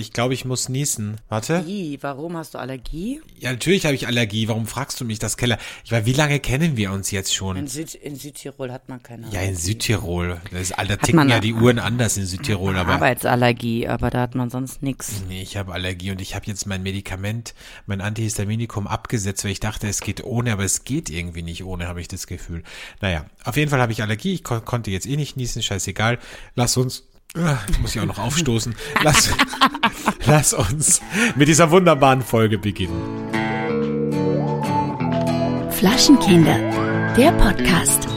Ich glaube, ich muss niesen. Warte. Ih, warum hast du Allergie? Ja, natürlich habe ich Allergie. Warum fragst du mich das, Keller? Ich meine, wie lange kennen wir uns jetzt In, schon? Süd, in Südtirol hat man keine Ja, in Allergie. Südtirol. Das ist, da ticken ja die Uhren anders in Südtirol, aber Arbeitsallergie, aber da hat man sonst nichts. nee, ich habe Allergie und ich habe jetzt mein Medikament, mein Antihistaminikum abgesetzt, weil ich dachte, es geht ohne, aber es geht irgendwie nicht ohne, habe ich das Gefühl. Naja, auf jeden Fall habe ich Allergie. Ich kon konnte jetzt eh nicht niesen, scheißegal. Lass uns Jetzt muss ich auch noch aufstoßen. Lass, lass uns mit dieser wunderbaren Folge beginnen. Flaschenkinder, der Podcast.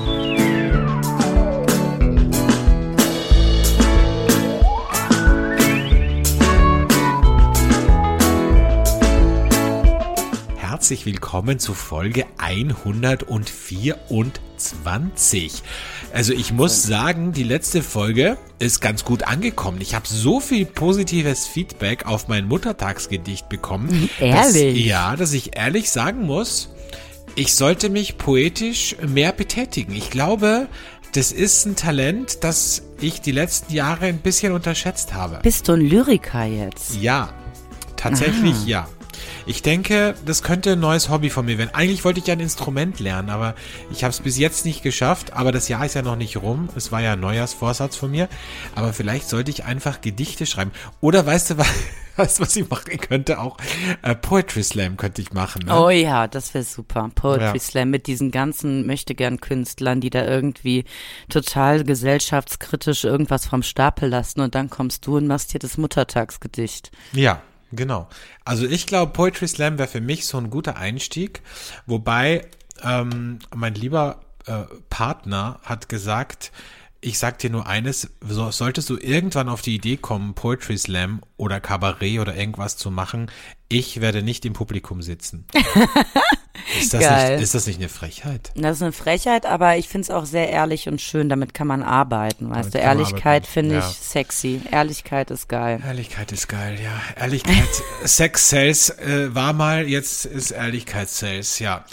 Herzlich willkommen zu Folge 124. Also ich muss sagen, die letzte Folge ist ganz gut angekommen. Ich habe so viel positives Feedback auf mein Muttertagsgedicht bekommen. Ehrlich? Dass, ja, dass ich ehrlich sagen muss, ich sollte mich poetisch mehr betätigen. Ich glaube, das ist ein Talent, das ich die letzten Jahre ein bisschen unterschätzt habe. Bist du ein Lyriker jetzt? Ja, tatsächlich ja. Ich denke, das könnte ein neues Hobby von mir werden. Eigentlich wollte ich ja ein Instrument lernen, aber ich habe es bis jetzt nicht geschafft. Aber das Jahr ist ja noch nicht rum. Es war ja ein Neujahrsvorsatz von mir. Aber vielleicht sollte ich einfach Gedichte schreiben. Oder weißt du, was, weißt, was ich machen könnte? Auch äh, Poetry Slam könnte ich machen. Ne? Oh ja, das wäre super. Poetry Ja. Slam mit diesen ganzen möchtegern Künstlern, die da irgendwie total gesellschaftskritisch irgendwas vom Stapel lassen und dann kommst du und machst hier das Muttertagsgedicht. Ja, genau. Also ich glaube, Poetry Slam wäre für mich so ein guter Einstieg. Wobei ähm, mein lieber äh, Partner hat gesagt, ich sag dir nur eines, so, solltest du irgendwann auf die Idee kommen, Poetry Slam oder Kabarett oder irgendwas zu machen, ich werde nicht im Publikum sitzen. ist, das Geil. nicht, ist das nicht eine Frechheit? Das ist eine Frechheit, aber ich finde es auch sehr ehrlich und schön. Damit kann man arbeiten, weißt Damit du. Ehrlichkeit finde ich ja. sexy. Ehrlichkeit ist geil. Ehrlichkeit ist geil, ja. Ehrlichkeit, Sex Sales äh, war mal, jetzt ist Ehrlichkeit Sales, ja.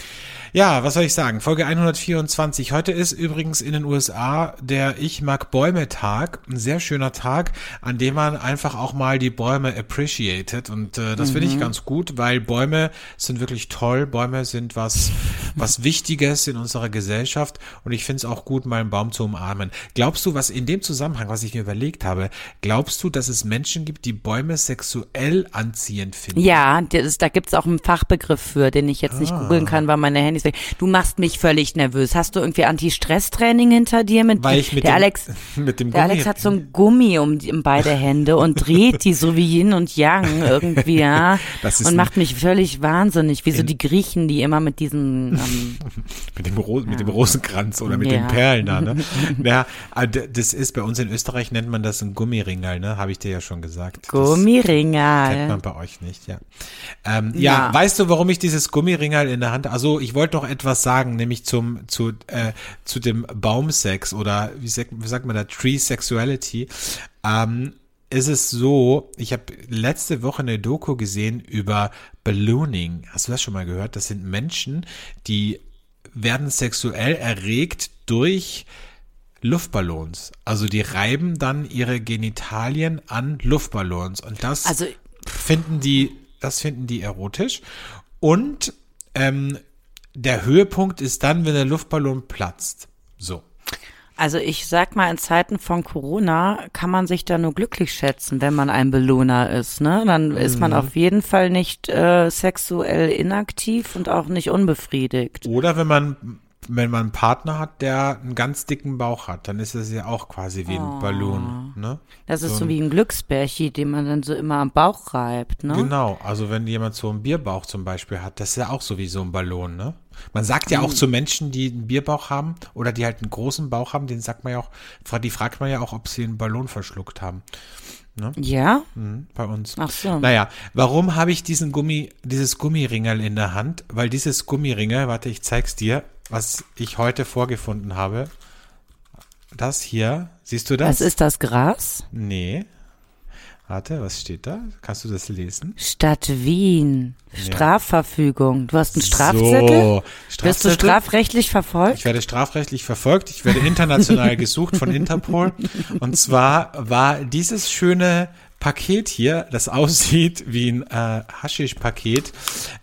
Ja, was soll ich sagen? Folge 124. Heute ist übrigens in den USA der Ich mag Bäume Tag. Ein sehr schöner Tag, an dem man einfach auch mal die Bäume appreciated. Und äh, das finde ich ganz gut, weil Bäume sind wirklich toll. Bäume sind was, was Wichtiges in unserer Gesellschaft. Und ich finde es auch gut, mal einen Baum zu umarmen. Glaubst du, was in dem Zusammenhang, was ich mir überlegt habe, glaubst du, dass es Menschen gibt, die Bäume sexuell anziehend finden? Ja, das, da gibt's auch einen Fachbegriff für, den ich jetzt nicht Ah. googeln kann, weil meine Handys weg. Du machst mich völlig nervös. Hast du irgendwie Anti-Stress-Training hinter dir? Mit, Weil ich mit der dem, Alex, mit dem der Gummi- Alex hat so ein Gummi um, um beide Hände und dreht die so wie Yin und Yang irgendwie, ja. Das ist und macht mich völlig wahnsinnig, wie so die Griechen, die immer mit diesen, ähm, Mit dem, Ro mit dem Rosenkranz oder mit Ja. den Perlen da, ne? ja, d- das ist bei uns in Österreich nennt man das ein Gummiringel, ne? Habe ich dir ja schon gesagt. Das kennt Gummiringal. man bei euch nicht, ja. Ähm, ja, Ja. weißt du, warum ich dieses Gummiringel in der Hand? Also ich wollte noch etwas sagen, nämlich zum zu äh, zu dem Baumsex oder wie sagt, wie sagt man da Tree Sexuality. Ähm, ist es so, ich habe letzte Woche eine Doku gesehen über Ballooning. Hast du das schon mal gehört? Das sind Menschen, die werden sexuell erregt durch Luftballons. Also die reiben dann ihre Genitalien an Luftballons und das Also, finden die, das finden die erotisch. Und ähm, der Höhepunkt ist dann, wenn der Luftballon platzt. So. Also ich sag mal, in Zeiten von Corona kann man sich da nur glücklich schätzen, wenn man ein Belohner ist. Ne? Dann ist Mhm. man auf jeden Fall nicht äh, sexuell inaktiv und auch nicht unbefriedigt. Oder wenn man, wenn man einen Partner hat, der einen ganz dicken Bauch hat, dann ist das ja auch quasi wie ein Ballon. Ne? Das ist So so wie ein Glücksbärchi, den man dann so immer am Bauch reibt. Ne? Genau, also wenn jemand so einen Bierbauch zum Beispiel hat, das ist ja auch so wie so ein Ballon, ne? Man sagt ja auch zu Menschen, die einen Bierbauch haben oder die halt einen großen Bauch haben, den sagt man ja auch, die fragt man ja auch, ob sie einen Ballon verschluckt haben. Ja? Mhm, bei uns. Ach so. Naja, warum habe ich diesen Gummi, dieses Gummiringel in der Hand? Weil dieses Gummiringel, warte, ich zeig's dir, was ich heute vorgefunden habe. Das hier, siehst du das? Was ist das Gras? Nee. Warte, was steht da? Kannst du das lesen? Stadt Wien. Strafverfügung. Du hast einen Strafzettel? So, Wirst du Strafzettel? strafrechtlich verfolgt? Ich werde strafrechtlich verfolgt. Ich werde international gesucht von Interpol. Und zwar war dieses schöne Paket hier, das aussieht wie ein äh, Haschisch-Paket,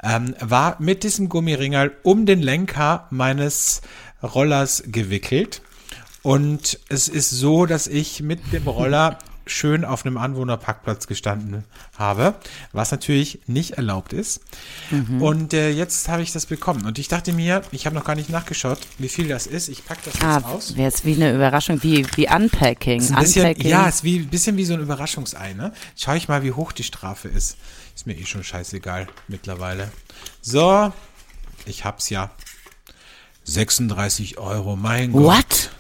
ähm, war mit diesem Gummiringel um den Lenker meines Rollers gewickelt. Und es ist so, dass ich mit dem Roller schön auf einem Anwohnerparkplatz gestanden habe, was natürlich nicht erlaubt ist. Mhm. Und äh, jetzt habe ich das bekommen. Und ich dachte mir, ich habe noch gar nicht nachgeschaut, wie viel das ist. Ich packe das jetzt ah, aus. Wäre es wie eine Überraschung, wie, wie Unpacking. Ist ein bisschen, Unpacking. ja, ist wie, ein bisschen wie so ein Überraschungsei. Ne? Schau ich mal, wie hoch die Strafe ist. Ist mir eh schon scheißegal mittlerweile. So, ich hab's ja. 36 Euro, mein Gott. What?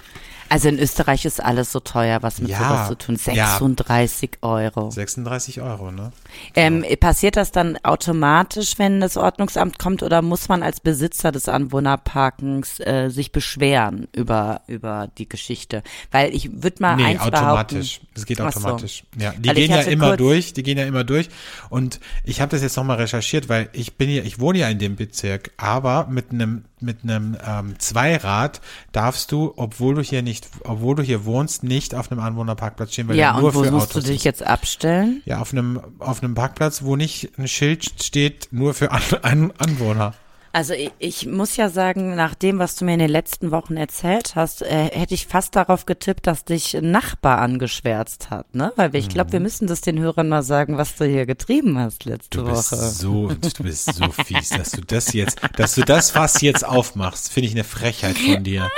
Also in Österreich ist alles so teuer, was mit Ja, sowas zu tun. ja. 36 Euro. 36 Euro, ne? Ähm, passiert das dann automatisch, wenn das Ordnungsamt kommt, oder muss man als Besitzer des Anwohnerparkens äh, sich beschweren über über die Geschichte? Weil ich würde mal Nee, eins automatisch. Es geht Ach so. automatisch. Ja, die Weil gehen ja immer durch, die gehen ja immer durch. Und ich habe das jetzt nochmal recherchiert, weil ich bin ja, ich wohne ja in dem Bezirk, aber mit einem mit einem ähm, Zweirad darfst du, obwohl du hier nicht, obwohl du hier wohnst, nicht auf einem Anwohnerparkplatz stehen, weil Ja, nur und wo für musst du dich ist. jetzt abstellen? Ja, auf einem auf einem Parkplatz, wo nicht ein Schild steht, nur für An An Anwohner. Also ich, ich muss ja sagen, nach dem, was du mir in den letzten Wochen erzählt hast, äh, hätte ich fast darauf getippt, dass dich ein Nachbar angeschwärzt hat, ne? Weil wir, ich glaube, wir müssen das den Hörern mal sagen, was du hier getrieben hast letzte Mhm. Du bist Woche. so, du bist so fies, dass du das jetzt, dass du das Fass jetzt aufmachst, finde ich eine Frechheit von dir.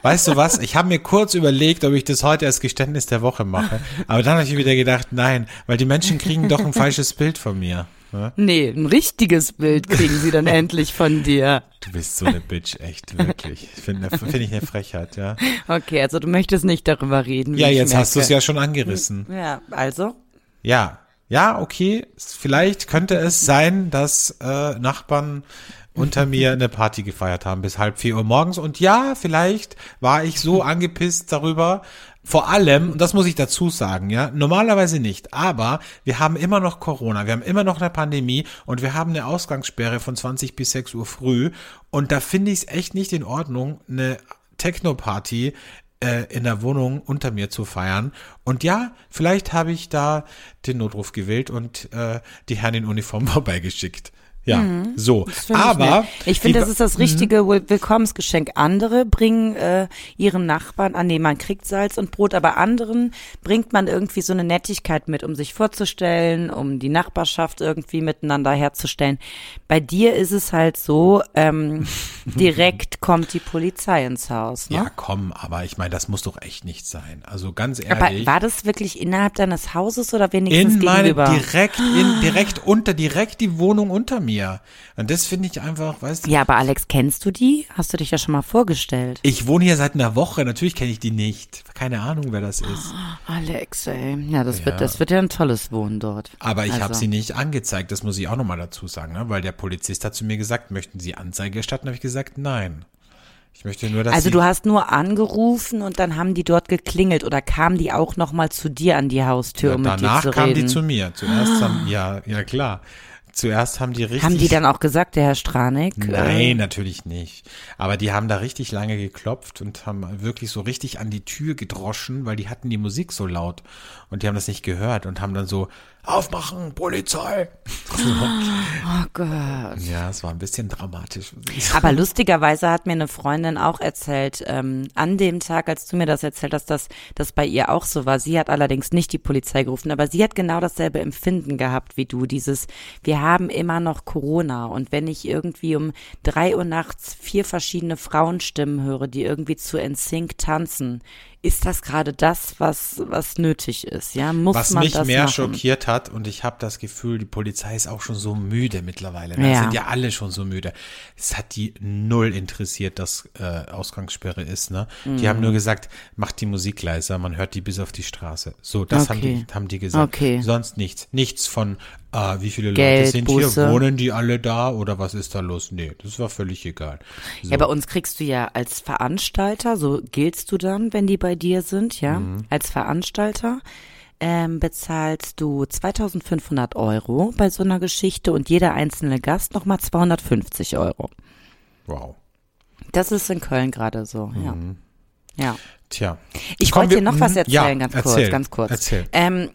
Weißt du was? Ich habe mir kurz überlegt, ob ich das heute als Geständnis der Woche mache. Aber dann habe ich wieder gedacht, nein, weil die Menschen kriegen doch ein falsches Bild von mir. Ne? Nee, ein richtiges Bild kriegen sie dann endlich von dir. Du bist so eine Bitch, echt, wirklich. Finde find ich eine Frechheit, ja. Okay, also du möchtest nicht darüber reden. wie Ja, jetzt hast du es ja schon angerissen. Ja, also? Ja, ja, okay. Vielleicht könnte es sein, dass äh, Nachbarn unter mir eine Party gefeiert haben bis halb vier Uhr morgens. Und ja, vielleicht war ich so angepisst darüber. Vor allem, das muss ich dazu sagen, ja, normalerweise nicht, aber wir haben immer noch Corona, wir haben immer noch eine Pandemie und wir haben eine Ausgangssperre von 20 bis 6 Uhr früh. Und da finde ich es echt nicht in Ordnung, eine Techno-Party äh, in der Wohnung unter mir zu feiern. Und ja, vielleicht habe ich da den Notruf gewählt und äh, die Herren in Uniform vorbeigeschickt. Ja, so. Das finde Aber ich, ich finde, das ist das richtige Will- Willkommensgeschenk. Andere bringen äh, ihren Nachbarn an, nee, man kriegt Salz und Brot, aber anderen bringt man irgendwie so eine Nettigkeit mit, um sich vorzustellen, um die Nachbarschaft irgendwie miteinander herzustellen. Bei dir ist es halt so, ähm, direkt kommt die Polizei ins Haus. Ne? Ja, komm, aber ich meine, das muss doch echt nicht sein. Also ganz aber ehrlich. war das wirklich innerhalb deines Hauses oder wenigstens in meine gegenüber? direkt in direkt unter direkt die Wohnung unter mir. Und das finde ich einfach, weißt du, ja, aber Alex, kennst du die? Hast du dich ja schon mal vorgestellt? ich wohne hier seit einer Woche, natürlich kenne ich die nicht. Keine Ahnung, wer das ist. Alex, ey. Ja, das Ja. wird, das wird ja ein tolles Wohnen dort. Aber ich habe Also. sie nicht angezeigt, das muss ich auch nochmal dazu sagen, ne? weil der Polizist hat zu mir gesagt, möchten Sie Anzeige erstatten? Habe ich gesagt, nein. Ich möchte nur, dass Also du hast nur angerufen und dann haben die dort geklingelt oder kamen die auch noch mal zu dir an die Haustür, ja, um mit danach dir zu kamen reden? die zu mir. Zuerst haben, ja, ja klar. Zuerst haben die richtig. haben die dann auch gesagt, der Herr Stranik? Nein, Äh, natürlich nicht. Aber die haben da richtig lange geklopft und haben wirklich so richtig an die Tür gedroschen, weil die hatten die Musik so laut und die haben das nicht gehört und haben dann so aufmachen, Polizei. oh Gott. Ja, es war ein bisschen dramatisch. Aber lustigerweise hat mir eine Freundin auch erzählt, ähm, an dem Tag, als du mir das erzählt hast, dass das bei ihr auch so war. Sie hat allerdings nicht die Polizei gerufen, aber sie hat genau dasselbe Empfinden gehabt wie du. Dieses, wir haben immer noch Corona und wenn ich irgendwie um drei Uhr nachts vier verschiedene Frauenstimmen höre, die irgendwie zu NSYNC tanzen, ist das gerade das, was was nötig ist? Ja, muss Was man mich das mehr machen? schockiert hat, und ich habe das Gefühl, die Polizei ist auch schon so müde mittlerweile. Da Ja. sind ja alle schon so müde. Es hat die null interessiert, dass äh, Ausgangssperre ist. Ne? Die Mhm. haben nur gesagt, macht die Musik leiser, man hört die bis auf die Straße. So, das haben, Okay. die, haben die gesagt. Okay. Sonst nichts. Nichts von, äh, wie viele Leute Geld, sind Buße. hier, wohnen die alle da oder was ist da los? Nee, das war völlig egal. So. Ja, bei uns kriegst du ja als Veranstalter, so giltst du dann, wenn die bei dir sind, ja, Mhm. als Veranstalter. Ähm, bezahlst du 2500 Euro bei so einer Geschichte und jeder einzelne Gast nochmal 250 Euro. wow. Das ist in Köln gerade so, ja. Ja. Tja. Ich Mhm. Wollte dir noch was mhm. erzählen, ja, ganz kurz, erzähl, ganz kurz. Erzähl. Ähm, Äh,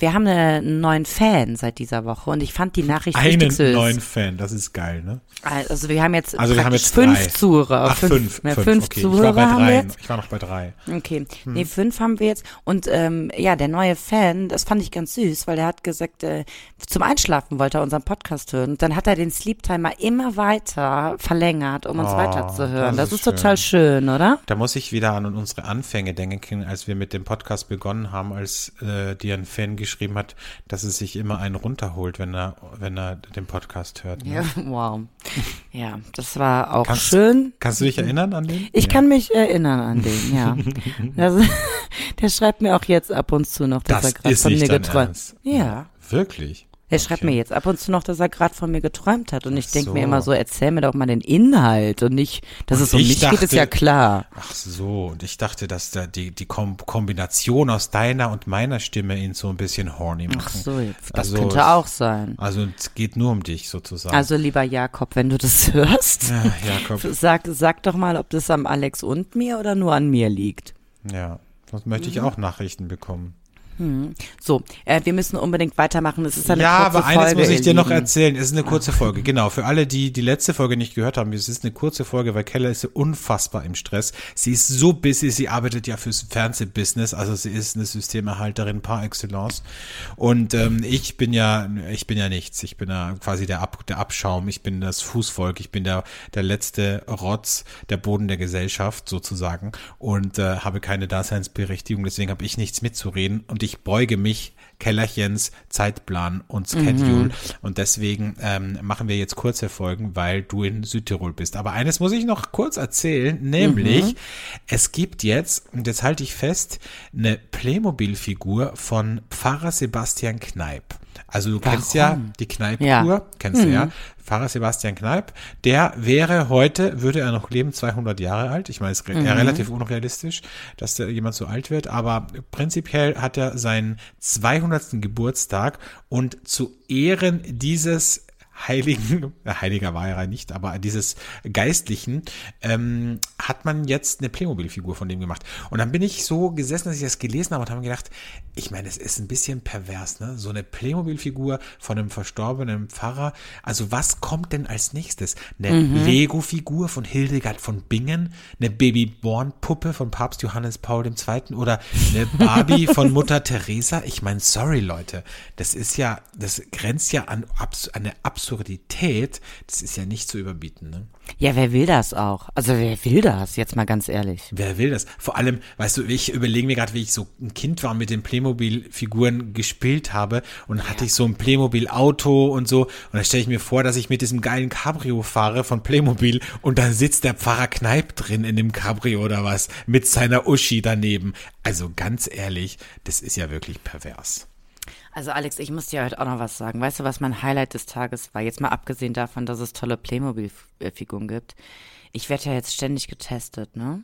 wir haben einen neuen Fan seit dieser Woche und ich fand die Nachricht richtig Einen süß. neuen Fan, das ist geil, ne? Also wir haben jetzt Also wir haben jetzt fünf drei. Zuhörer. Ach, fünf. ja, fünf, fünf okay. Zuhörer ich war bei haben wir drei. Ich war noch bei drei. Okay, Hm. nee, fünf haben wir jetzt. Und ähm, ja, der neue Fan, das fand ich ganz süß, weil er hat gesagt, äh, zum Einschlafen wollte er unseren Podcast hören. Und dann hat er den Sleep Timer immer weiter verlängert, um uns Oh, weiterzuhören. das Das, ist ist total schön, oder? Da muss ich wieder an unsere Anfänge denken, als wir mit dem Podcast begonnen haben, als äh, dir ein Fan geschrieben hat, dass es sich immer einen runterholt, wenn er, wenn er den Podcast hört. Ne? Ja, wow. Ja, das war auch Kannst- schön. Kannst du dich erinnern an den? Ich ja. kann mich erinnern an den, ja. Das, der schreibt mir auch jetzt ab und zu noch, dass Das er gerade von mir geträumt. Ja. Wirklich? Er schreibt Okay. mir jetzt ab und zu noch, dass er gerade von mir geträumt hat. Und ich Ach denk mir so. immer so, erzähl mir doch mal den Inhalt und nicht, dass Und es um ich mich geht, ist dachte- ja klar. Ach so, und ich dachte, dass da die, die Kom Kombination aus deiner und meiner Stimme ihn so ein bisschen horny machen. Ach so, jetzt, das Also könnte auch sein. Also es geht nur um dich sozusagen. Also lieber Jakob, wenn du das hörst, ja, Jakob, sag, sag doch mal, ob das am Alex und mir oder nur an mir liegt. ja, sonst möchte Mhm. ich auch Nachrichten bekommen. So, äh, wir müssen unbedingt weitermachen. Es ist eine ja, kurze aber eines Folge, muss ich dir noch erzählen. Es ist eine kurze Folge, genau. Für alle, die die letzte Folge nicht gehört haben, es ist eine kurze Folge, weil Keller ist unfassbar im Stress. Sie ist so busy, sie arbeitet ja fürs Fernsehbusiness, also sie ist eine Systemerhalterin par excellence. Und ähm, ich bin ja, ich bin ja nichts. Ich bin ja quasi der, Ab, der Abschaum. Ich bin das Fußvolk. Ich bin der, der letzte Rotz, der Boden der Gesellschaft sozusagen und äh, habe keine Daseinsberechtigung. Deswegen habe ich nichts mitzureden und ich beuge mich Kellerchens Zeitplan und Schedule. Und deswegen ähm, machen wir jetzt kurze Folgen, weil du in Südtirol bist. Aber eines muss ich noch kurz erzählen, nämlich es gibt jetzt, und jetzt halte ich fest, eine Playmobil-Figur von Pfarrer Sebastian Kneip. Also du kennst ja Warum? die Kneippkur, Ja. kennst du ja. Pfarrer Sebastian Kneip, der wäre heute, würde er noch leben, 200 Jahre alt. Ich meine, es ist ja relativ unrealistisch, dass der jemand so alt wird, aber prinzipiell hat er seinen 200. Geburtstag und zu Ehren dieses Heiligen, äh, Heiliger war er nicht, aber dieses Geistlichen, ähm, hat man jetzt eine Playmobil-Figur von dem gemacht. Und dann bin ich so gesessen, dass ich das gelesen habe und habe mir gedacht, ich meine, es ist ein bisschen pervers, ne? So eine Playmobil-Figur von einem verstorbenen Pfarrer. Also was kommt denn als nächstes? Eine Lego-Figur von Hildegard von Bingen, eine Babyborn-Puppe von Papst Johannes Paul II. oder eine Barbie von Mutter Teresa? Ich meine, sorry Leute, das ist ja, das grenzt ja an abs eine Absurdität. Das ist ja nicht zu überbieten, ne? Ja, wer will das auch? Also wer will das, jetzt mal ganz ehrlich. Wer will das? Vor allem, weißt du, ich überlege mir gerade, wie ich so ein Kind war, mit den Playmobil-Figuren gespielt habe und hatte ich so ein Playmobil-Auto und so. Und dann stelle ich mir vor, dass ich mit diesem geilen Cabrio fahre von Playmobil und dann sitzt der Pfarrer Kneip drin in dem Cabrio oder was mit seiner Uschi daneben. Also ganz ehrlich, das ist ja wirklich pervers. Also Alex, ich muss dir heute auch noch was sagen. Weißt du, was mein Highlight des Tages war? Jetzt mal abgesehen davon, dass es tolle Playmobil-Figuren gibt. Ich werde ja jetzt ständig getestet, ne?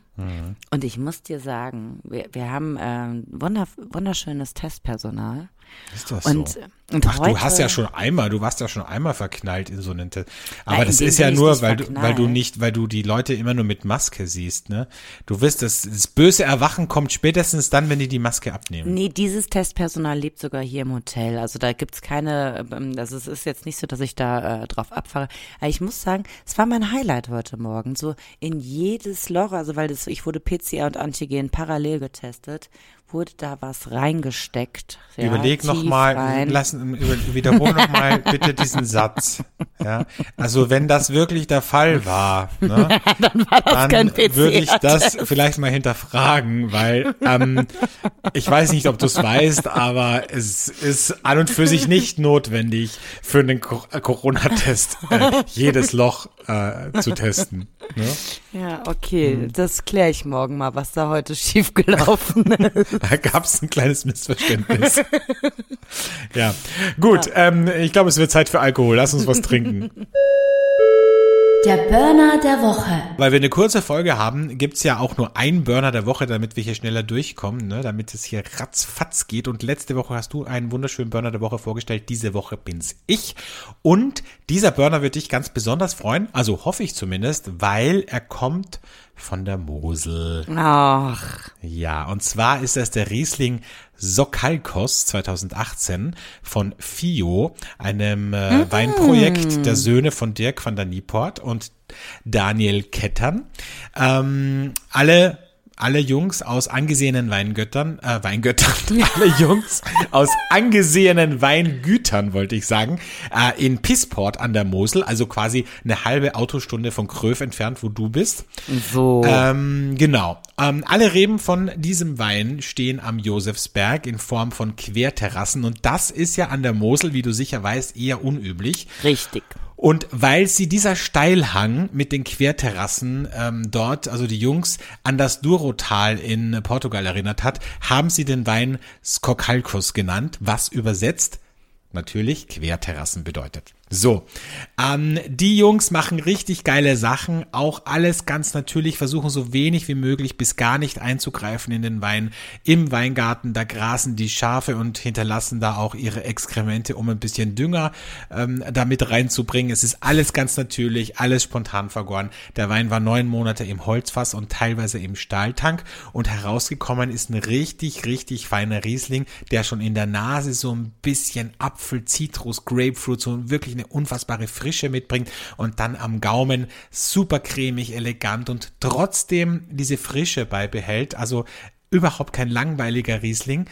Und ich muss dir sagen, wir, wir haben ähm, wunder, wunderschönes Testpersonal. Ist das Und, so? und Ach, heute, du hast ja schon einmal, du warst ja schon einmal verknallt in so einen Test. Aber Nein, das ist ja nur, weil du, weil du nicht, weil du die Leute immer nur mit Maske siehst, ne? Du wirst das, das böse Erwachen kommt spätestens dann, wenn die die Maske abnehmen. Nee, dieses Testpersonal lebt sogar hier im Hotel. Also da gibt's keine, ähm, also es ist jetzt nicht so, dass ich da äh, drauf abfahre. Aber ich muss sagen, es war mein Highlight heute Morgen. So in jedes Loch, also weil das, ich wurde PCR und Antigen parallel getestet, wurde da was reingesteckt. Ja, Überleg nochmal, lassen, wiederhol nochmal bitte diesen Satz. Ja, also wenn das wirklich der Fall war, ne, dann, kein PCR würde ich das vielleicht mal hinterfragen, weil ähm, ich weiß nicht, ob du es weißt, aber es ist an und für sich nicht notwendig für einen äh, Corona-Test äh, jedes Loch äh, zu testen. Ne? Ja, okay, Hm. das kläre ich morgen mal, was da heute schiefgelaufen ist. Da gab es ein kleines Missverständnis. ja, gut. Ähm, ich glaube, es wird Zeit für Alkohol. Lass uns was trinken. Der Burner der Woche. Weil wir eine kurze Folge haben, gibt's ja auch nur einen Burner der Woche, damit wir hier schneller durchkommen, ne? damit es hier ratzfatz geht. Und letzte Woche hast du einen wunderschönen Burner der Woche vorgestellt. Diese Woche bin's ich. Und dieser Burner wird dich ganz besonders freuen, also hoffe ich zumindest, weil er kommt von der Mosel. Ach, Ja, und zwar ist das der Riesling Sokalkos 2018 von FIO, einem äh, Weinprojekt der Söhne von Dirk van der Nieport und Daniel Kettern. Ähm, alle alle Jungs aus angesehenen Weingöttern, äh, Weingöttern, alle Jungs aus angesehenen Weingütern, wollte ich sagen, äh, in Pissport an der Mosel, also quasi eine halbe Autostunde von Kröf entfernt, wo du bist. so. Ähm, genau. Ähm, alle Reben von diesem Wein stehen am Josefsberg in Form von Querterrassen und das ist ja an der Mosel, wie du sicher weißt, eher unüblich. Richtig. Und weil sie dieser Steilhang mit den Querterrassen ähm, dort, also die Jungs, an das Douro-Tal in Portugal erinnert hat, haben sie den Wein Skokalkos genannt, was übersetzt natürlich Querterrassen bedeutet. So, ähm, die Jungs machen richtig geile Sachen, auch alles ganz natürlich, versuchen so wenig wie möglich bis gar nicht einzugreifen in den Wein. Im Weingarten, da grasen die Schafe und hinterlassen da auch ihre Exkremente, um ein bisschen Dünger ähm, damit reinzubringen. Es ist alles ganz natürlich, alles spontan vergoren. Der Wein war neun Monate im Holzfass und teilweise im Stahltank und herausgekommen ist ein richtig, richtig feiner Riesling, der schon in der Nase so ein bisschen Apfel, Zitrus, Grapefruit, so wirklich eine unfassbare Frische mitbringt und dann am Gaumen super cremig, elegant und trotzdem diese Frische beibehält. Also überhaupt kein langweiliger Riesling.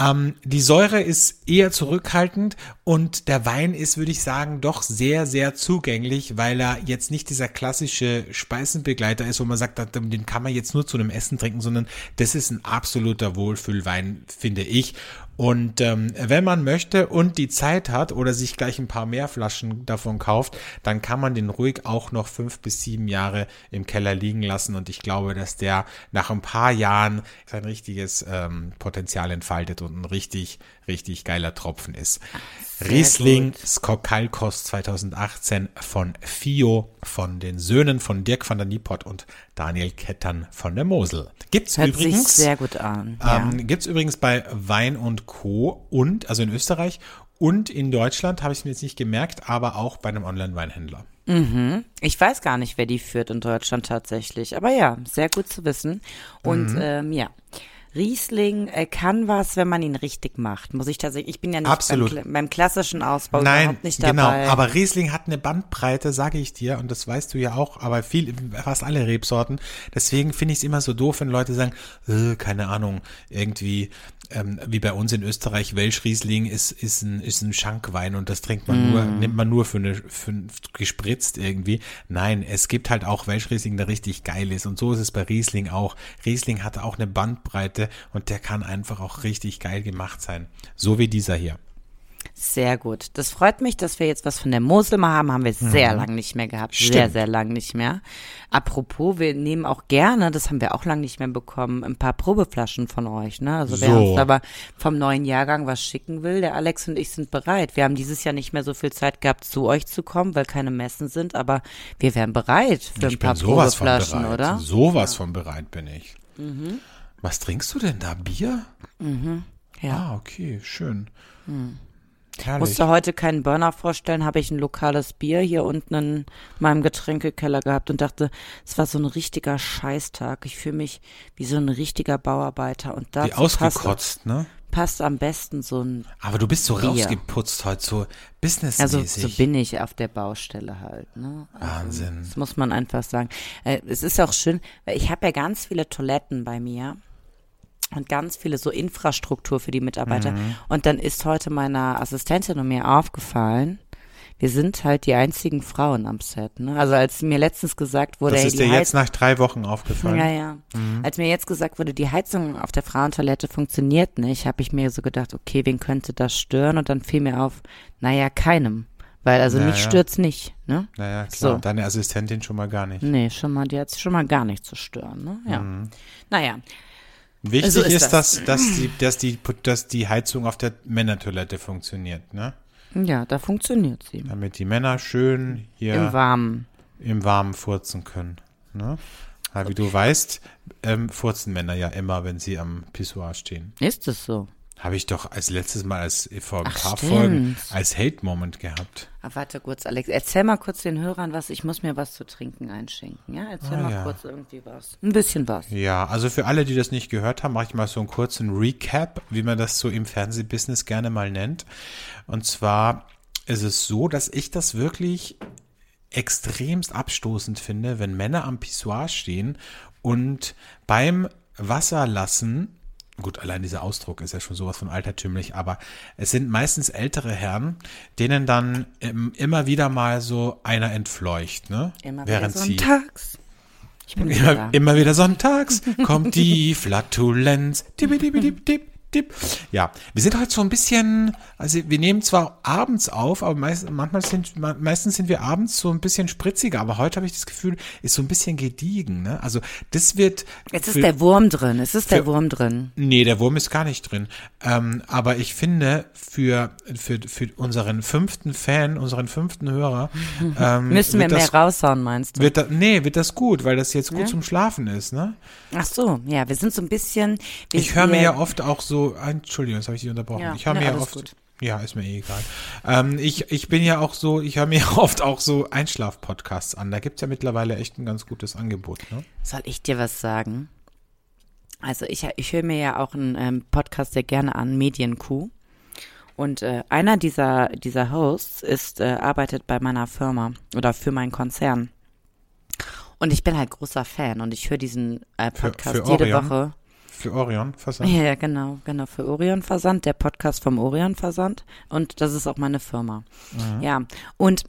Ähm, die Säure ist eher zurückhaltend und der Wein ist, würde ich sagen, doch sehr, sehr zugänglich, weil er jetzt nicht dieser klassische Speisenbegleiter ist, wo man sagt, den kann man jetzt nur zu einem Essen trinken, sondern das ist ein absoluter Wohlfühlwein, finde ich. Und ähm, wenn man möchte und die Zeit hat oder sich gleich ein paar mehr Flaschen davon kauft, dann kann man den ruhig auch noch fünf bis sieben Jahre im Keller liegen lassen. Und ich glaube, dass der nach ein paar Jahren sein richtiges ähm, Potenzial entfaltet und ein richtig, richtig geiler Tropfen ist. Sehr Riesling gut. Skokalkos 2018 von FIO, von den Söhnen von Dirk van der Nieport und Daniel Kettern von der Mosel. Gibt's Hört übrigens. sich sehr gut an. Ja. Ähm, Gibt's übrigens bei Wein und Co. und, also in Österreich und in Deutschland, habe ich mir jetzt nicht gemerkt, aber auch bei einem Online-Weinhändler. Ich weiß gar nicht, wer die führt in Deutschland tatsächlich. Aber ja, sehr gut zu wissen. Und Mhm. ähm, ja. Riesling äh, kann was, wenn man ihn richtig macht. Muss ich tatsächlich, ich bin ja nicht Absolut. Beim, beim klassischen Ausbau Nein, überhaupt nicht genau, dabei. aber Riesling hat eine Bandbreite, sage ich dir, und das weißt du ja auch, aber viel, fast alle Rebsorten. Deswegen finde ich es immer so doof, wenn Leute sagen, äh, keine Ahnung, irgendwie, ähm, wie bei uns in Österreich, Welschriesling ist, ist ein, ist ein Schankwein und das trinkt man nur, Mm. nimmt man nur für eine, für ein- gespritzt irgendwie. Nein, es gibt halt auch Welschriesling, der richtig geil ist und so ist es bei Riesling auch. Riesling hat auch eine Bandbreite und der kann einfach auch richtig geil gemacht sein. So wie dieser hier. Sehr gut. Das freut mich, dass wir jetzt was von der Mosel mal haben. Haben wir sehr lang nicht mehr gehabt. Sehr, Mhm. Stimmt. sehr lang nicht mehr. Apropos, wir nehmen auch gerne, das haben wir auch lang nicht mehr bekommen, ein paar Probeflaschen von euch. Ne? Also wer So. uns aber vom neuen Jahrgang was schicken will, der Alex und ich sind bereit. Wir haben dieses Jahr nicht mehr so viel Zeit gehabt, zu euch zu kommen, weil keine Messen sind, aber wir wären bereit für ein ich paar sowas von Probeflaschen, oder? Mhm. Sowas von bereit bin ich. Was trinkst du denn da? Bier? Ja. Ah, okay, schön. Hm. Herrlich. Musste heute keinen Burner vorstellen, habe ich ein lokales Bier hier unten in meinem Getränkekeller gehabt und dachte, es war so ein richtiger Scheißtag. Ich fühle mich wie so ein richtiger Bauarbeiter und Wie dazu passt, ausgekotzt, ne? passt am besten so ein, Aber du bist so Bier. rausgeputzt heute, so businessmäßig. also so bin ich auf der Baustelle halt. Ne? Also, Wahnsinn. Das muss man einfach sagen. Äh, es ist auch schön, weil ich habe ja ganz viele Toiletten bei mir und ganz viele so Infrastruktur für die Mitarbeiter. Mhm. Und dann ist heute meiner Assistentin und mir aufgefallen, wir sind halt die einzigen Frauen am Set. Ne? Also als mir letztens gesagt wurde, Das hey, ist die dir jetzt Heiz- nach drei Wochen aufgefallen. ja, ja. Als mir jetzt gesagt wurde, die Heizung auf der Frauentoilette funktioniert nicht, habe ich mir so gedacht, okay, wen könnte das stören? Und dann fiel mir auf, naja, keinem. Weil also Ja, mich stört's nicht, ne? Naja, klar. So. Deine Assistentin schon mal gar nicht. Nee, schon mal, die hat's schon mal gar nicht zu stören, ne? Ja. Mhm. Naja, Wichtig So ist ist, das. dass, dass, die, dass, die, dass die Heizung auf der Männertoilette funktioniert, ne? ja, da funktioniert sie. Damit die Männer schön hier Im Warmen. im Warmen furzen können. Ne? Weil wie du weißt, ähm, furzen Männer ja immer, wenn sie am Pissoir stehen. Ist es so? Habe ich doch als letztes Mal als vor ein Ach, paar stimmt. Folgen als Hate-Moment gehabt. Ah, warte kurz, Alex. Erzähl mal kurz den Hörern was. Ich muss mir was zu trinken einschenken. Ja, erzähl Ah, mal ja. kurz irgendwie was. Ein bisschen was. Ja, also für alle, die das nicht gehört haben, mache ich mal so einen kurzen Recap, wie man das so im Fernsehbusiness gerne mal nennt. Und zwar ist es so, dass ich das wirklich extremst abstoßend finde, wenn Männer am Pissoir stehen und beim Wasserlassen, gut, allein dieser Ausdruck ist ja schon sowas von altertümlich, aber es sind meistens ältere Herren, denen dann ähm, immer wieder mal so einer entfleucht, ne? Immer Während wieder sie sonntags. Ich bin wieder Immer, immer wieder sonntags kommt die Flatulenz. Tipp, tipp, tipp, tipp, tipp. Ja, wir sind heute so ein bisschen, also wir nehmen zwar abends auf, aber meist, manchmal sind, me- meistens sind wir abends so ein bisschen spritziger, aber heute habe ich das Gefühl, ist so ein bisschen gediegen, ne? Also das wird. Jetzt ist für- der Wurm drin. Es ist der für- Wurm drin. Nee, der Wurm ist gar nicht drin. Ähm, aber ich finde, für, für, für unseren fünften Fan, unseren fünften Hörer, ähm, Müssen wir wird mehr das, raushauen, meinst du? wird da, nee, wird das gut, weil das jetzt gut Ja? zum Schlafen ist, ne? Ach so, ja, wir sind so ein bisschen. Ich höre mir ja oft auch so, Entschuldigung, jetzt habe ich dich unterbrochen. Ja, ich ne, mir oft, gut. ja, ist mir eh egal. Ähm, ich, ich bin ja auch so, ich höre mir oft auch so Einschlaf-Podcasts an. Da gibt's ja mittlerweile echt ein ganz gutes Angebot. Ne? Soll ich dir was sagen? Also ich, ich höre mir ja auch einen ähm, Podcast sehr gerne an, Medienkuh. Und äh, einer dieser, dieser Hosts ist, äh, arbeitet bei meiner Firma oder für meinen Konzern. Und ich bin halt großer Fan und ich höre diesen äh, Für- Podcast für jede Orion? Woche. Für Orion Versand. Ja, genau, genau, für Orion Versand, der Podcast vom Orion Versand. Und das ist auch meine Firma. Ja, und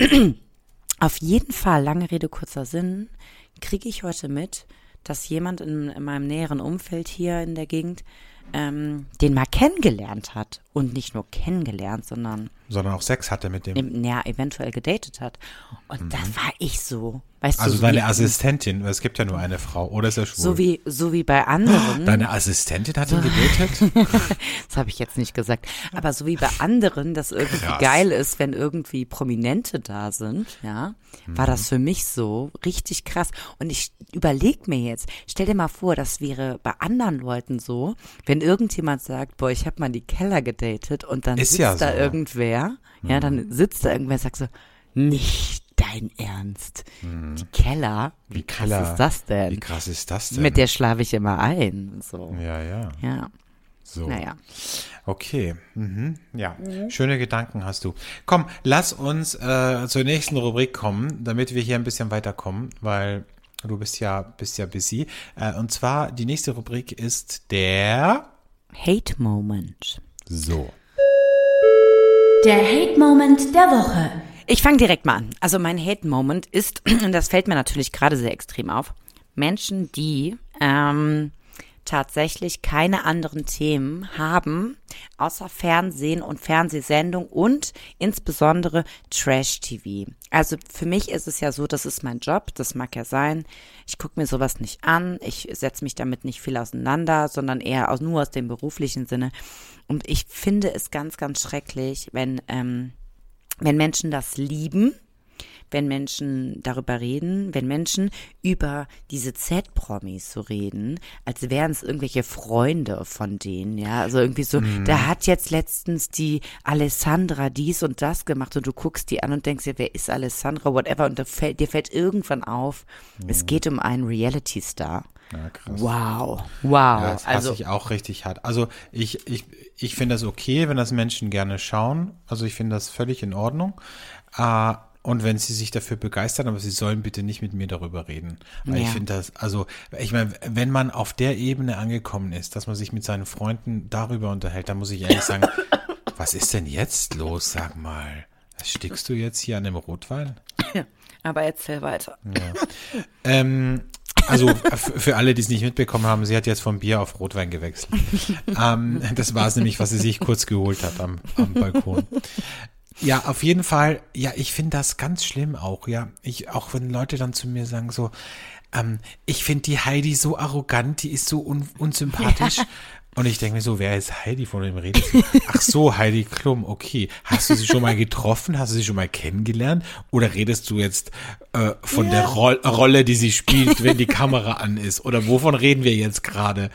auf jeden Fall, lange Rede, kurzer Sinn, kriege ich heute mit, dass jemand in, in meinem näheren Umfeld hier in der Gegend ähm, den mal kennengelernt hat. Und nicht nur kennengelernt, sondern Sondern auch Sex hatte mit dem. ja, eventuell gedatet hat. Und das war ich so. Weißt also du, so deine Assistentin, es gibt ja nur eine Frau. Oder ist er schwul? so wie, so wie bei anderen. Deine Assistentin hat ihn gedatet? Das habe ich jetzt nicht gesagt. Aber so wie bei anderen, das irgendwie Krass. geil ist, wenn irgendwie Prominente da sind, ja, war Mhm. das für mich so richtig krass. Und ich überleg mir jetzt, stell dir mal vor, das wäre bei anderen Leuten so, wenn irgendjemand sagt, boah, ich habe mal die Keller gedatet und dann Ist sitzt ja da so. irgendwer, ja, dann sitzt da irgendwer und sagt so, nicht dein Ernst. Die Keller, wie krass Mhm. Keller. ist das denn? Wie krass ist das denn? Mit der schlafe ich immer ein. So. ja, ja. Ja. So. Naja. Okay, mhm. ja, schöne Gedanken hast du. Komm, lass uns äh, zur nächsten Rubrik kommen, damit wir hier ein bisschen weiterkommen, weil du bist ja bist ja busy. Äh, und zwar die nächste Rubrik ist der Hate Moment. So. Der Hate-Moment der Woche. Ich fange direkt mal an. Also mein Hate-Moment ist, und das fällt mir natürlich gerade sehr extrem auf, Menschen, die ähm, tatsächlich keine anderen Themen haben, außer Fernsehen und Fernsehsendung und insbesondere Trash-TV. Also für mich ist es ja so, das ist mein Job, das mag ja sein. Ich gucke mir sowas nicht an, ich setze mich damit nicht viel auseinander, sondern eher aus, nur aus dem beruflichen Sinne. Und ich finde es ganz, ganz schrecklich, wenn ähm, wenn Menschen das lieben, wenn Menschen darüber reden, wenn Menschen über diese Z-Promis so reden, als wären es irgendwelche Freunde von denen, ja, also irgendwie so, da hat jetzt letztens die Alessandra dies und das gemacht und du guckst die an und denkst dir, wer ist Alessandra, whatever, und da fällt, dir fällt irgendwann auf, es geht um einen Reality-Star. Ja, krass. Wow, wow, Ja, das also ich auch richtig hart. Also ich, ich, ich finde das okay, wenn das Menschen gerne schauen. Also ich finde das völlig in Ordnung. Äh, und wenn sie sich dafür begeistern, aber sie sollen bitte nicht mit mir darüber reden. Weil ich Ja. finde das, also ich meine, wenn man auf der Ebene angekommen ist, dass man sich mit seinen Freunden darüber unterhält, dann muss ich ehrlich sagen, was ist denn jetzt los, sag mal? Stickst du jetzt hier an dem Rotwein? aber erzähl weiter. Ähm, also für alle, die es nicht mitbekommen haben, sie hat jetzt vom Bier auf Rotwein gewechselt. ähm, das war es nämlich, was sie sich kurz geholt hat am, am Balkon. Ja, auf jeden Fall. Ja, ich finde das ganz schlimm auch. Ja, ich auch wenn Leute dann zu mir sagen so, ähm, ich finde die Heidi so arrogant, die ist so un unsympathisch. Und ich denke mir so, wer ist Heidi, von dem redest du? Ach so, Heidi Klum, okay. Hast du sie schon mal getroffen? Hast du sie schon mal kennengelernt? Oder redest du jetzt äh, von der Roll Rolle, die sie spielt, wenn die Kamera an ist? Oder wovon reden wir jetzt gerade?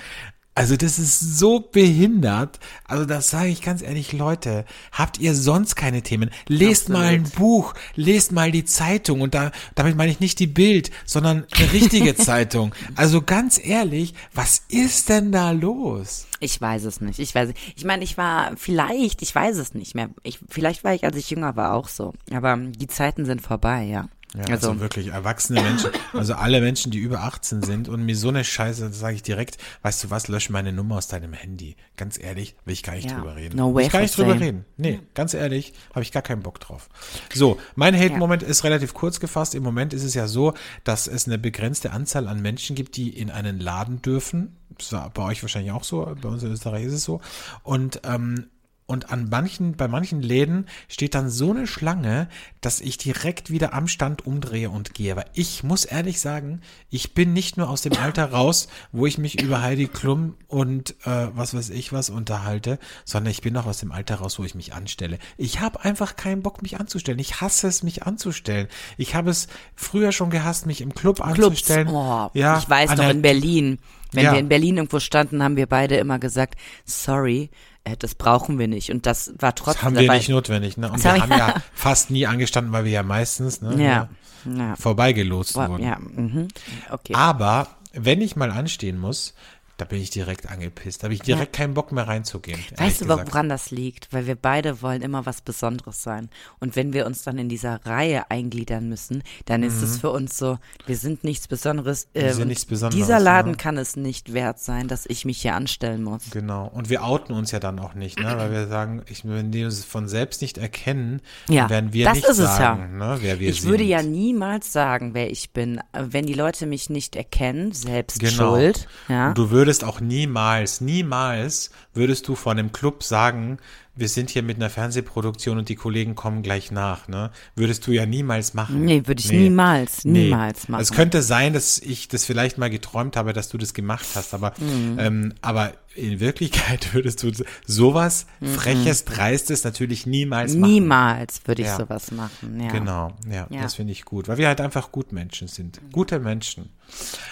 Also das ist so behindert. Also das sage ich ganz ehrlich, Leute, habt ihr sonst keine Themen? Lest Absolut. mal ein Buch, lest mal die Zeitung und da, damit meine ich nicht die Bild, sondern eine richtige Zeitung. Also ganz ehrlich, was ist denn da los? Ich weiß es nicht. Ich weiß, ich meine, ich war vielleicht, ich weiß es nicht mehr. Ich, vielleicht war ich, als ich jünger war, auch so. Aber die Zeiten sind vorbei, ja. Ja, also, wirklich erwachsene Menschen, also alle Menschen, die über 18 sind und mir so eine Scheiße, sage ich direkt, weißt du was, lösch meine Nummer aus deinem Handy. Ganz ehrlich, will ich gar nicht Ja. drüber reden. No will way ich gar nicht drüber same. reden. Nee, ganz ehrlich, habe ich gar keinen Bock drauf. So, mein Hate-Moment ist relativ kurz gefasst. Im Moment ist es ja so, dass es eine begrenzte Anzahl an Menschen gibt, die in einen Laden dürfen. Das war bei euch wahrscheinlich auch so, bei uns in Österreich ist es so. Und ähm, und an manchen, bei manchen Läden steht dann so eine Schlange, dass ich direkt wieder am Stand umdrehe und gehe. Aber ich muss ehrlich sagen, ich bin nicht nur aus dem Alter raus, wo ich mich über Heidi Klum und äh, was weiß ich was unterhalte, sondern ich bin auch aus dem Alter raus, wo ich mich anstelle. Ich habe einfach keinen Bock, mich anzustellen. Ich hasse es, mich anzustellen. Ich habe es früher schon gehasst, mich im Club Clubs, anzustellen. oh, ja, ich weiß noch in Berlin, wenn Ja. wir in Berlin irgendwo standen, haben wir beide immer gesagt, sorry, das brauchen wir nicht. Und das war trotzdem Das haben wir dabei- nicht notwendig, ne? Und Das wir haben ja fast nie angestanden, weil wir ja meistens, ne? Ja, ja. vorbeigelost Boah, wurden. ja, mhm. okay. Aber wenn ich mal anstehen muss, da bin ich direkt angepisst. Da habe ich direkt keinen Bock mehr reinzugehen. Weißt du, gesagt. woran das liegt? Weil wir beide wollen immer was Besonderes sein. Und wenn wir uns dann in dieser Reihe eingliedern müssen, dann ist es für uns so, wir sind nichts Besonderes. Äh, Mhm. sind und nichts Besonderes, Dieser Laden ja. kann es nicht wert sein, dass ich mich hier anstellen muss. Genau. Und wir outen uns ja dann auch nicht, ne? Weil wir sagen, ich, wenn die uns von selbst nicht erkennen, Ja, werden wir das nicht ist es sagen, ja. ne, wer wir Ich sind. würde ja niemals sagen, wer ich bin. Wenn die Leute mich nicht erkennen, selbst Genau. schuld. Ja. Und du würdest auch niemals, niemals würdest du von einem Club sagen, wir sind hier mit einer Fernsehproduktion und die Kollegen kommen gleich nach, ne? Würdest du ja niemals machen. Nee, würde ich niemals, niemals machen. Es könnte sein, dass ich das vielleicht mal geträumt habe, dass du das gemacht hast, aber, Mhm. ähm, aber in Wirklichkeit würdest du sowas Freches, Dreistes natürlich niemals machen. Mhm. Niemals würde ich Ja. sowas machen. Ja. Genau, ja, Ja. das finde ich gut, weil wir halt einfach Gutmenschen sind. Gute Menschen.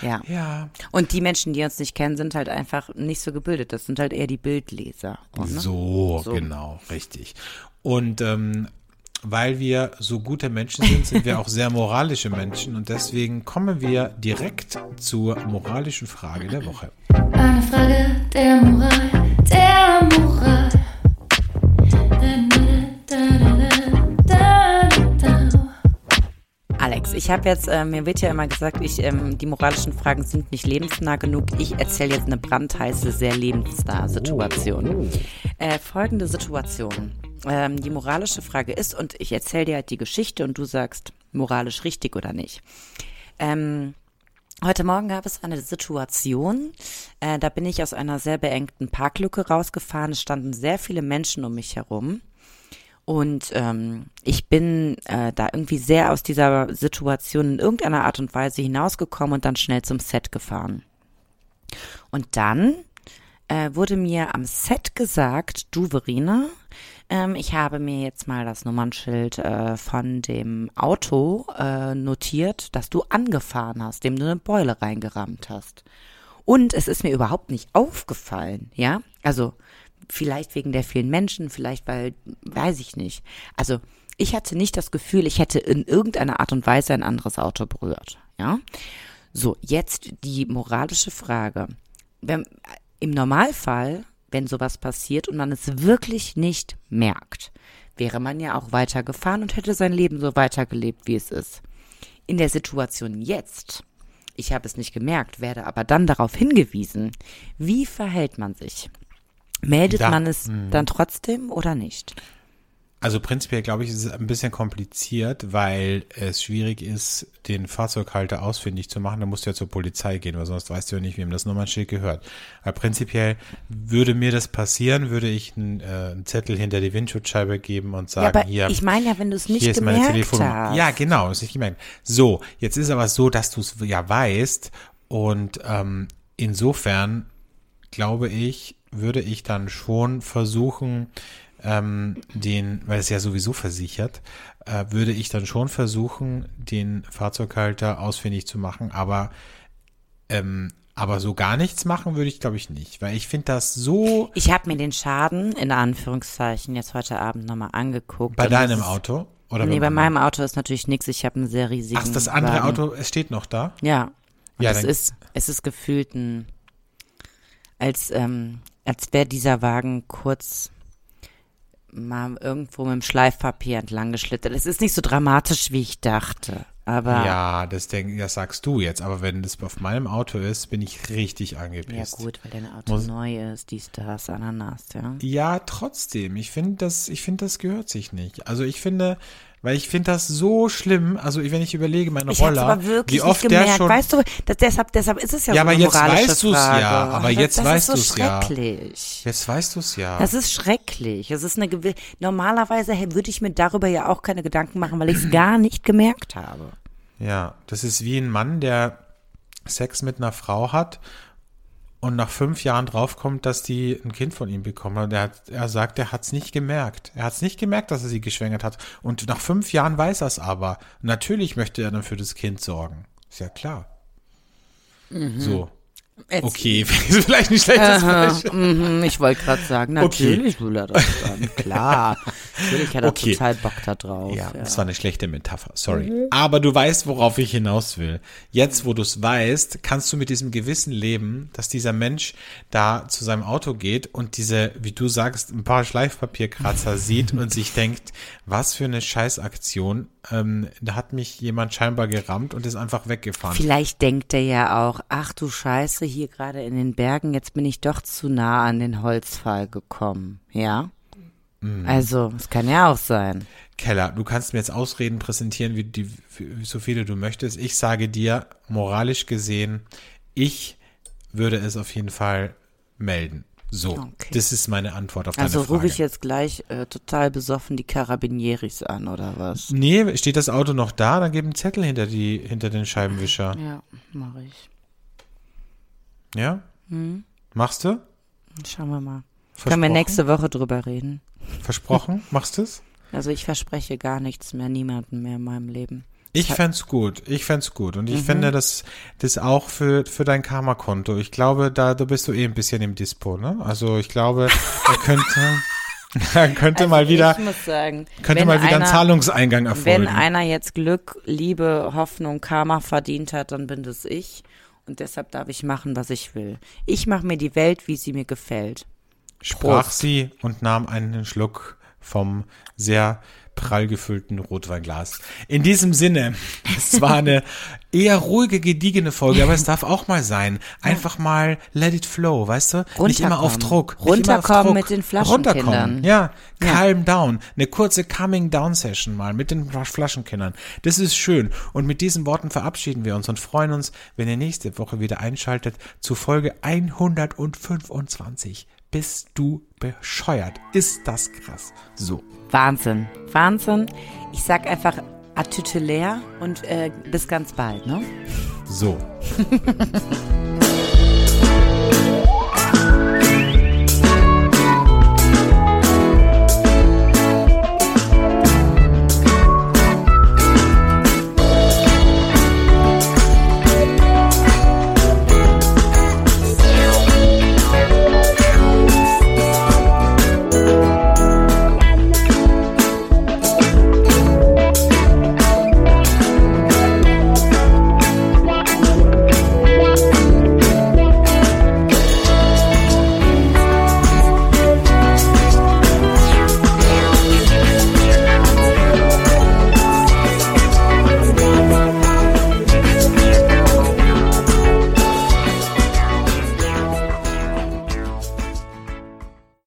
Ja. Ja. Und die Menschen, die uns nicht kennen, sind halt einfach nicht so gebildet. Das sind halt eher die Bildleser. ne? So, So. genau, richtig. Und ähm, weil wir so gute Menschen sind, sind wir auch sehr moralische Menschen und deswegen kommen wir direkt zur moralischen Frage der Woche. Eine Frage der Moral, der Moral. Alex, ich habe jetzt, äh, mir wird ja immer gesagt, ich, ähm, die moralischen Fragen sind nicht lebensnah genug. Ich erzähle jetzt eine brandheiße, sehr lebensnahe Situation. Äh, folgende Situation. Ähm, die moralische Frage ist, und ich erzähle dir halt die Geschichte und du sagst, moralisch richtig oder nicht. Ähm, Heute Morgen gab es eine Situation, äh, da bin ich aus einer sehr beengten Parklücke rausgefahren. Es standen sehr viele Menschen um mich herum. Und ähm, ich bin äh, da irgendwie sehr aus dieser Situation in irgendeiner Art und Weise hinausgekommen und dann schnell zum Set gefahren. Und dann äh, wurde mir am Set gesagt, du Verena, ähm, ich habe mir jetzt mal das Nummernschild äh, von dem Auto äh, notiert, das du angefahren hast, dem du eine Beule reingerammt hast. Und es ist mir überhaupt nicht aufgefallen, ja? Also vielleicht wegen der vielen Menschen, vielleicht weil, weiß ich nicht. Also ich hatte nicht das Gefühl, ich hätte in irgendeiner Art und Weise ein anderes Auto berührt, ja? So, jetzt die moralische Frage. Wenn, Im Normalfall, wenn sowas passiert und man es wirklich nicht merkt, wäre man ja auch weitergefahren und hätte sein Leben so weitergelebt, wie es ist. In der Situation jetzt, ich habe es nicht gemerkt, werde aber dann darauf hingewiesen, wie verhält man sich? Meldet Da- man es dann trotzdem oder nicht? Also prinzipiell glaube ich, ist es ein bisschen kompliziert, weil es schwierig ist, den Fahrzeughalter ausfindig zu machen. Da musst du ja zur Polizei gehen, weil sonst weißt du ja nicht, wem das Nummernschild gehört. Aber prinzipiell würde mir das passieren, würde ich einen, äh, einen Zettel hinter die Windschutzscheibe geben und sagen, ja, aber hier, ich meine ja, wenn du es nicht hier ist meine gemerkt Telefonnummer. hast. Ja, genau, das ist ich gemeint. So, jetzt ist aber so, dass du es ja weißt und ähm, insofern glaube ich, würde ich dann schon versuchen, ähm, den, weil es ja sowieso versichert, äh, würde ich dann schon versuchen, den Fahrzeughalter ausfindig zu machen, aber Ähm, aber so gar nichts machen würde ich, glaube ich, nicht, weil ich finde das so Ich habe mir den Schaden in Anführungszeichen jetzt heute Abend nochmal angeguckt. bei deinem ist- Auto oder Nee, bei meinem Auto ist natürlich nichts. Ich habe einen sehr riesigen. Ach, das andere Wagen. Auto, es steht noch da. Ja. Und Ja, es ist, es ist gefühlt ein, als, ähm, als wäre dieser Wagen kurz mal irgendwo mit dem Schleifpapier entlang geschlittert. Es ist nicht so dramatisch, wie ich dachte. Aber Ja, das, denk, das sagst du jetzt, aber wenn das auf meinem Auto ist, bin ich richtig ja angepisst. gut, weil dein Auto Muss- neu ist, dies, das, Ananas, ja. Ja, trotzdem. Ich finde, das, ich finde, das gehört sich nicht. Also ich finde, weil ich finde das so schlimm. Also wenn ich überlege, meine Ich Roller, aber wirklich wie oft nicht der gemerkt. schon. weißt du, das, deshalb, deshalb ist es ja, Ja, so aber eine jetzt weißt du's Frage. ja, aber das, jetzt das weißt ist du's so ja. schrecklich. jetzt weißt du's ja. Das ist schrecklich. Es ist eine gewi- normalerweise hey, würde ich mir darüber ja auch keine Gedanken machen, weil ich es gar nicht gemerkt habe. Ja, das ist wie ein Mann, der Sex mit einer Frau hat und nach fünf Jahren draufkommt, dass die ein Kind von ihm bekommen hat. Er, hat, er sagt, er hat's nicht gemerkt. Er hat's nicht gemerkt, dass er sie geschwängert hat. Und nach fünf Jahren weiß er es aber. Natürlich möchte er dann für das Kind sorgen. Ist ja klar. So. Jetzt- Okay, ist vielleicht ein schlechtes Beispiel. Mhm, ich wollte gerade sagen, Okay. natürlich will er das dann. Klar. Natürlich hat er Okay. total Bock da drauf. Ja, Ja, das war eine schlechte Metapher, sorry. Aber du weißt, worauf ich hinaus will. Jetzt, wo du es weißt, kannst du mit diesem Gewissen leben, dass dieser Mensch da zu seinem Auto geht und diese, wie du sagst, ein paar Schleifpapierkratzer sieht und sich denkt, was für eine Scheißaktion. Ähm, da hat mich jemand scheinbar gerammt und ist einfach weggefahren. Vielleicht denkt er ja auch, ach du Scheiße, hier gerade in den Bergen, jetzt bin ich doch zu nah an den Holzpfahl gekommen. Ja? Mhm. Also, es kann ja auch sein. Keller, du kannst mir jetzt Ausreden präsentieren, wie, die, wie so viele du möchtest. Ich sage dir, moralisch gesehen, ich würde es auf jeden Fall melden. So, Okay. das ist meine Antwort auf Also deine Frage. rufe ich jetzt gleich äh, total besoffen die Carabinieris an, oder was? Nee, steht das Auto noch da? Dann gib einen Zettel hinter, die, hinter den Scheibenwischer. Ja, mache ich. Ja? Hm. Machst du? Schauen wir mal. Können wir nächste Woche drüber reden? Versprochen? Machst du es? Also ich verspreche gar nichts mehr, niemanden mehr in meinem Leben. Ich fänd's gut. Ich fänd's gut. Und ich fände das, das auch für, für dein Karma-Konto. Ich glaube, da, da bist du eh ein bisschen im Dispo, ne? Also ich glaube, er könnte, er könnte mal wieder, Also Ich muss sagen, könnte mal wieder einer, einen Zahlungseingang erfolgen. Wenn einer jetzt Glück, Liebe, Hoffnung, Karma verdient hat, dann bin das ich. Und deshalb darf ich machen, was ich will. Ich mache mir die Welt, wie sie mir gefällt. sprach Prost. sie und nahm einen Schluck vom sehr prall gefüllten Rotweinglas. In diesem Sinne, es war eine eher ruhige, gediegene Folge, aber es darf auch mal sein. Einfach mal let it flow, weißt du? Nicht immer auf Runterkommen. Druck. Immer auf Runterkommen Druck. mit den Flaschenkindern. Runterkommen, ja. Calm down. Eine kurze Coming Down Session mal mit den Flaschenkindern. Das ist schön. Und mit diesen Worten verabschieden wir uns und freuen uns, wenn ihr nächste Woche wieder einschaltet zu Folge 125. Bist du bescheuert? Ist das krass? So. Wahnsinn. Wahnsinn. Ich sag einfach atütelär und äh, bis ganz bald, ne? So.